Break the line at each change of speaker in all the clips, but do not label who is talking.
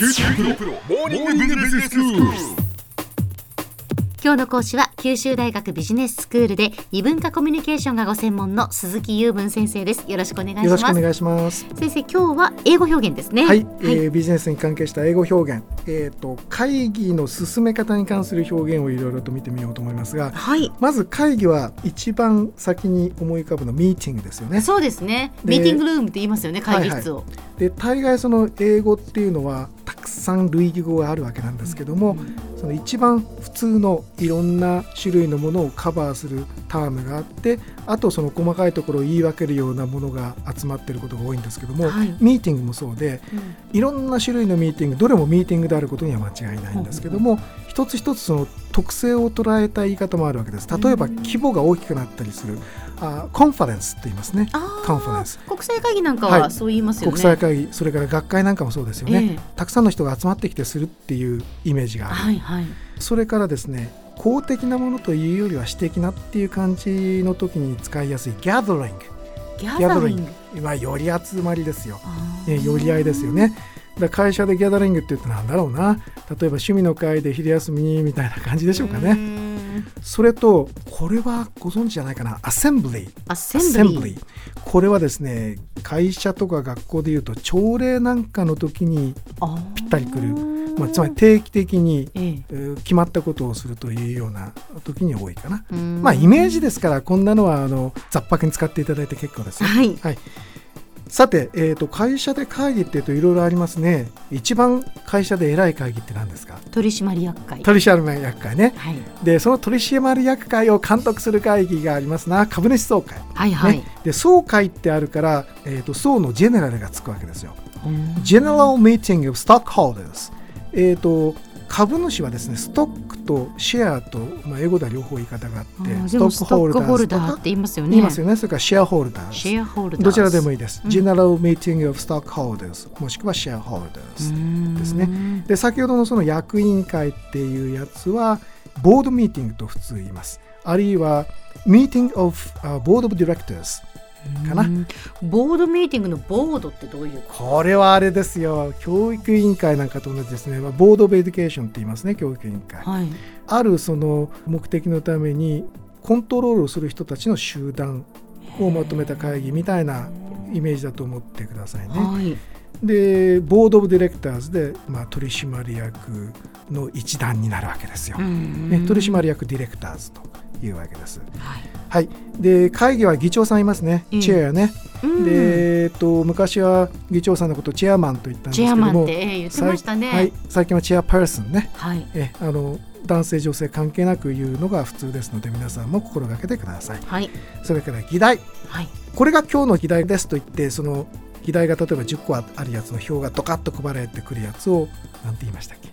九州大学モーニングビジネススクール。
今日の講師は九州大学ビジネススクールで異文化コミュニケーションがご専門の鈴木雄文先生です。よろしくお願いし
よろし
ます
くお願いします。
先生今日は英語表現ですね。
はい、えービジネスに関係した英語表現、えっ、と会議の進め方に関する表現をいろいろと見てみようと思いますが、
はい。
まず会議は一番先に思い浮かぶのミーティングですよね。
そうですね。
で
ミーティングルームって言いますよね会議室を、
で大概その英語っていうのはたくさん類義語があるわけなんですけども、その一番普通のいろんな種類のものをカバーするタームがあってあとその細かいところを言い分けるようなものが集まっていることが多いんですけども、
はい。
ミーティングもそうで
うん。
いろんな種類のミーティングどれもミーティングであることには間違いないんですけども一つ一つその特性を捉えた言い方もあるわけです。例えば
うん。
規模が大きくなったりするあコンファレンスって言いますね。
あ
カンファレンス。
ー国際会議なんか
は
はい。そう言いますよね、
国際会議それから学会なんかもそうですよね、
ええ。
たくさんの人が集まってきてするっていうイメージがある、
はいはい。
それからですね公的なものというよりは私的なっていう感じの時に使いやすいギャザリング
ギャザリング
今より集まりですよ。ね、寄り合いですよね。だ会社でギャザリングって言うとなんだろうな。例えば趣味の会で昼休みみたいな感じでしょうか
う
ね。
ん
それとこれはご存知じゃないかな。アセンブリー。
アセンブリー
これはですね会社とか学校でいうと朝礼なんかの時に、ぴったりくる。まあ、つまり定期的に、
え
決まったことをするというような時に多いかな。
うん。
まあイメージですからこんなのはあの雑白に使っていただいて結構ですよ。
はい。
はい、さて、えー、と会社で会議っていうといろいろありますね。一番会社で偉い会議って何ですか？
取締役会。
取締役会ね。
はい。
でその取締役会を監督する会議がありますな。株主総会、
はいはい、
ね、で総会ってあるから、えー、と総のジェネラルがつくわけですよ。
うん。
General Meeting of Stockholders えー、と株主はですねストックとシェアと、まあ、英語では両方言い方があって
ストックホルダーって言いますよね。
言いますよね。それからシェアホルダー
シェアホルダー
どちらでもいいです。
うん
General Meeting of Stockholders もしくは Shareholders ですね。
ね
で先ほどのその役員会っていうやつはboard meeting と普通言います。あるいは Meeting of、uh, Board of Directors かな。
board meeting の board ってどういうこ
これはあれですよ。教育委員会なんかと同じですね。まあ board of education って言いますね教育委員会。
とはい。
あるその目的のためにコントロールをする人たちの集団をまとめた会議みたいなイメージだと思ってくださいね。
はい。
で board of directors で、まあ、取締役の一団になるわけですよ。ね、取締役ディレクターズというわけです。
はい。
はい、で会議は議長さんいますね、
ええ
チェアね。
うん。
で、えっと、昔は議長さんのことをチェアマンと言ったんです
チェア
けども
マンってええ言ってましたね。
はい、最近はチェアパーソンね。
はい。
えあの男性女性関係なく言うのが普通ですので皆さんも心がけてください。
はい。
それから議題。
はい。
これが今日の議題ですと言ってその議題が例えば10個あるやつの表がドカッと配られてくるやつを何て言いましたっけ？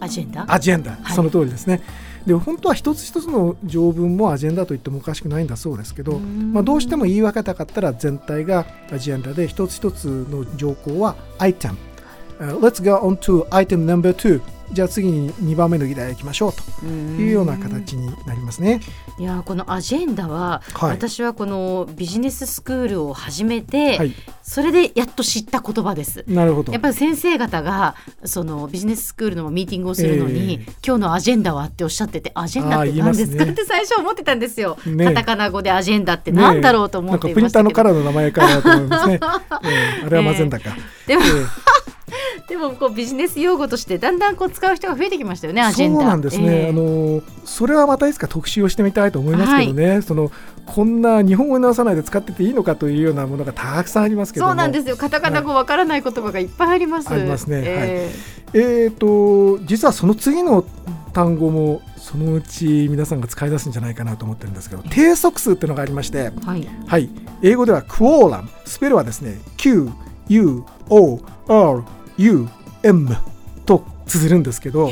アジェンダ？
アジェンダ、
はい。
その通りですねで本当は一つ一つの条文もアジェンダと言ってもおかしくないんだそうですけど、まあ、どうしても言い分けたかったら全体がアジェンダで一つ一つの条項はアイテム Uh, Let's go on to item number two. じゃあ次に2番目の議題行きましょうと。いうような形になりますね。
いやーこのアジェンダは、
はい。
私はこのビジネススクールを始めて、
はい、
それでやっと知った言葉です。
なるほど。
やっぱり先生方がそのビジネススクールのミーティングをするのに、
ええ。
今日のアジェンダはっておっしゃっててアジェンダって何ですか、
ね
って最初思ってたんですよ、
ね
カタカナ語でアジェンダって何だろうと思ってい
なんかプリンターのカラーの名前かなと思いますね。ええ。あれはマゼンダか。
でも
え
でもこうビジネス用語としてだんだんこう使う人が増えてきましたよね
え
アジェンダ。
そうなんですね、
ええ。
あのそれはまたいつか特集をしてみたいと思いますけどね、そのこんな日本語に直さないで使ってていいのかというようなものがたくさんありますけども。
そうなんですよ。カタカナ語わからない言葉がいっぱいあります、
ありますね。
え
え。ー、と実はその次の単語もそのうち皆さんが使い出すんじゃないかなと思ってるんですけど定則数っていうのがありまして、
えはい。
はい、英語ではクオーラム。スペルはですね QUORUM と綴るんですけど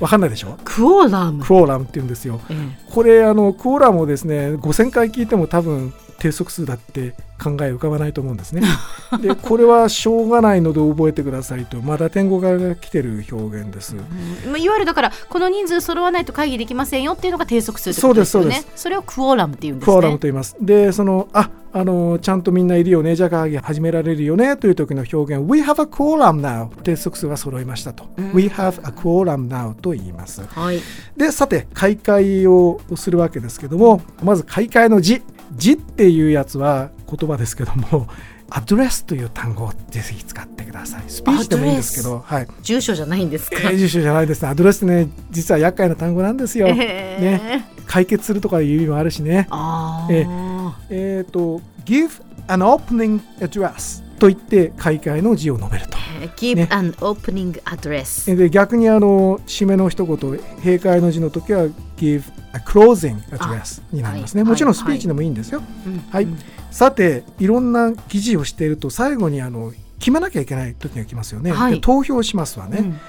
わかんないでしょ？
クオーラム、
クオーラムって言うんですよ。
ええ。
これあのクオーラムをですね5000回聞いても多分定定則数だって考え浮かばないと思うんですね。でこれはしょうがないので覚えてくださいとまだ天語から来てる表現です。
うん。まあいわゆるだからこの人数揃わないと会議できませんよっていうのが定則数ってことですよね。
そ
れをクオーラムっていうんですね。
クオーラムと言います。でそのああのちゃんとみんないるよねじゃあ会議始められるよねという時の表現。We have a quorum now 定則数が揃いましたと、We have a quorum now と言います。
はい。
でさて開会をするわけですけどもまず開会の字字っていうやつは言葉ですけども アドレスという単語をぜひ使ってください。スピーチでもいいんですけどはい。
住所じゃないんですか、
えー住所じゃないです。ねアドレスね実は厄介な単語なんですよ、
え
ね。解決するとかいう意味もあるしね。
あ
え
ー
えっ、と give an opening address と言って開会の字を述べると
えー Give
ね。
an opening address
で逆にあの締めの一言閉会の字の時は give a closing address になりますね、
はい。
もちろんスピーチでもいいんですよ、
うん
はい。
うん。
さていろんな記事をしていると最後にあの決めなきゃいけない時が来ますよね、
はい。
で投票しますわね、
うん。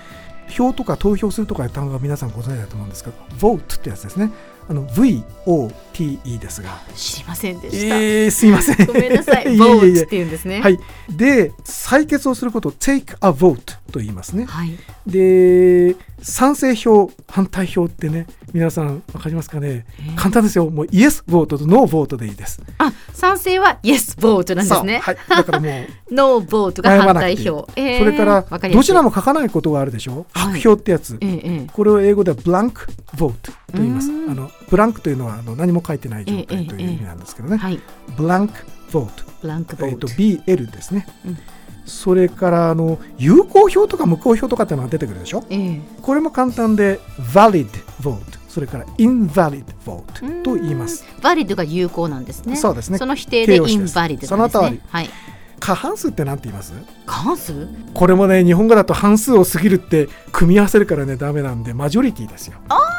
票とか投票するとかいう単語は皆さんご存知だと思うんですけど vote ってやつですねあの VOTE ですが。
知りませんでした、
えー、すいません。
ごめんなさい。vote っていうんですね。
はい。で採決をすることを take a vote と言いますね。
はい。
で賛成票反対票ってね皆さん分かりますかね？
えー。
簡単ですよ。もうイエスボートとノーボートでいいです。
あ賛成は Yes vote なんですね。
はい、だからもう
No vote が反対票、えー
それからどちらも書かないことがあるでしょ？
はい。
白票ってやつ、
ええええ
これを英語ではブランクボートと言います。
うん。
あのブランクというのはあの何も書いてない状
ええ
態という意味なんですけどね、
はい。
ブランクボート
ブランクボ
えー、と
ート、
BL ですね、
うん
それからあの有効票とか無効票とかっていうのが出てくるでしょ？
ええ。
これも簡単で valid vote それから invalid vote と言います。
バリッドが有効なんですね。
そうですね。
その否定でイ
形容詞です。
ンバリッド
その通り。
はい。
過半数って何て言います？
過半数？
これもね日本語だと半数を過ぎるって組み合わせるからねダメなんでマジョリティですよ。
ああ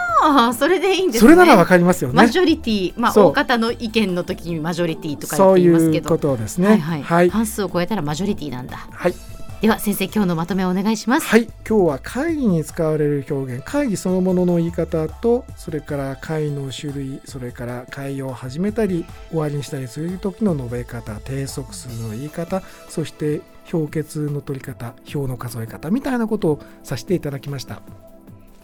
それでいいんですね。
それならわかりますよね。
マジョリティ。まあ大方の意見の時にマジョリティとか
そう
ていますけど。
いうことですね。
はいはい、
はい、
半数を超えたらマジョリティなんだ。
はい。
では先生今日のまとめをお願いします。
はい、今日は会議に使われる表現。会議そのものの言い方とそれから会の種類それから会を始めたり終わりにしたりする時の述べ方定則数の言い方そして評決の取り方票の数え方みたいなことをさせていただきました